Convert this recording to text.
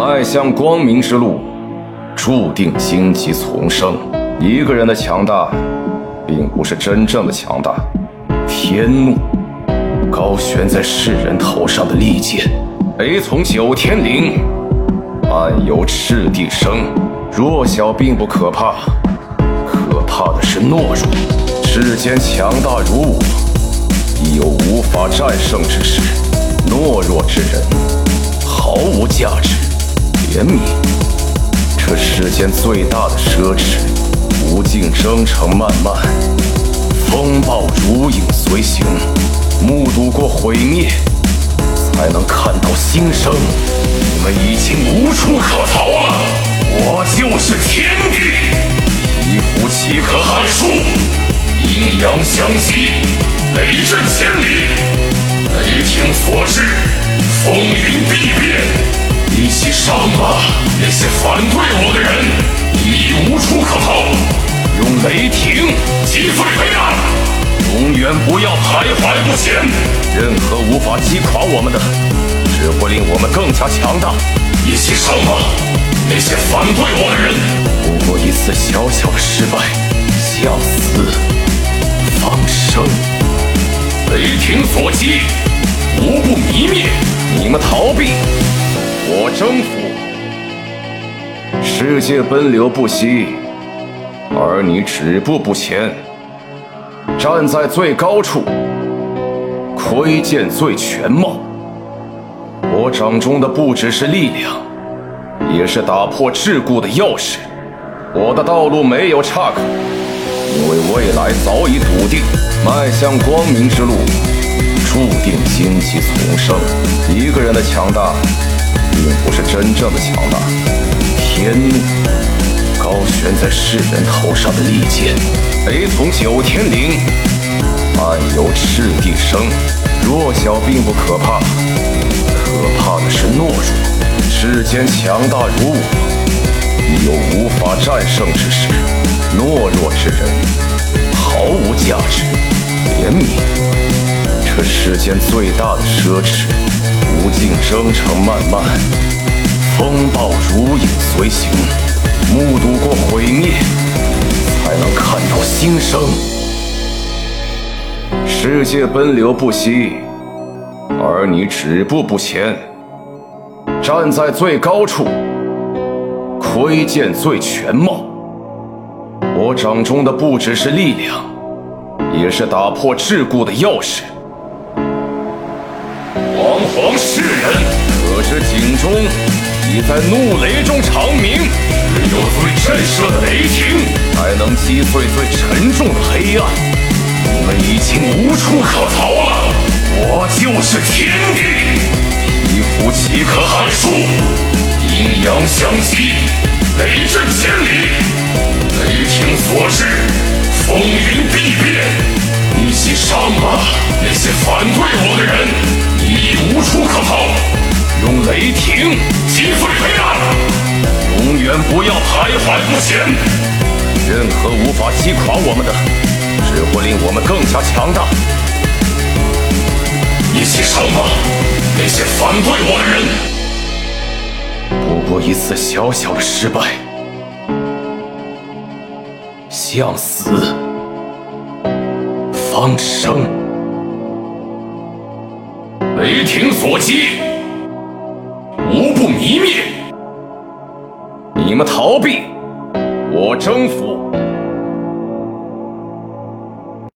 迈向光明之路，注定荆棘丛生。一个人的强大，并不是真正的强大。天怒，高悬在世人头上的利剑，雷从九天灵，暗由赤地生。弱小并不可怕，可怕的是懦弱。世间强大如我，亦有无法战胜之时。懦弱之人，毫无价值。怜悯，这世间最大的奢侈。无尽征程漫漫，风暴如影随形。目睹过毁灭，才能看到新生。你们已经无处可逃了。我就是天地，一呼岂可撼数？阴阳相击，雷震千里。雷霆所至，风云必变。一起上吧，那些反对我的人，已无处可逃。用雷霆击碎黑暗，永远不要徘徊不前。任何无法击垮我们的，只会令我们更加强大。一起上吧，那些反对我的人。不过一次小小的失败，向死方生。雷霆所击，无不泯灭。你们逃避，我征服。世界奔流不息，而你止步不前。站在最高处，窥见最全貌。我掌中的不只是力量，也是打破桎梏的钥匙。我的道路没有岔口，因为未来早已笃定。迈向光明之路，注定荆棘丛生。一个人的强大，并不是真正的强大。天怒，高悬在世人头上的利剑，雷从九天灵，漫游赤地生。弱小并不可怕，可怕的是懦弱。世间强大如我，亦有无法战胜之时。懦弱之人，毫无价值。怜悯，这世间最大的奢侈。无尽征程漫漫，风暴如影随形。目睹过毁灭，才能看到新生。世界奔流不息，而你止步不前。站在最高处，窥见最全貌。我掌中的不只是力量，也是打破桎梏的钥匙。惶惶世，你在怒雷中长鸣。只有最震慑的雷霆，才能击碎最沉重的黑暗。你们已经无处可逃了。我就是天地，一呼岂可撼数？阴阳相击，雷震千里。雷霆所至，风云必变。一起上吧，那些反对我的人，你已无处可逃。用雷霆击碎黑暗，永远不要徘徊不前。任何无法击垮我们的，只会令我们更加强大。一起上吧，那些反对我的人。不过一次小小的失败，向死方生。雷霆所击，无不泯灭。你们逃避，我征服。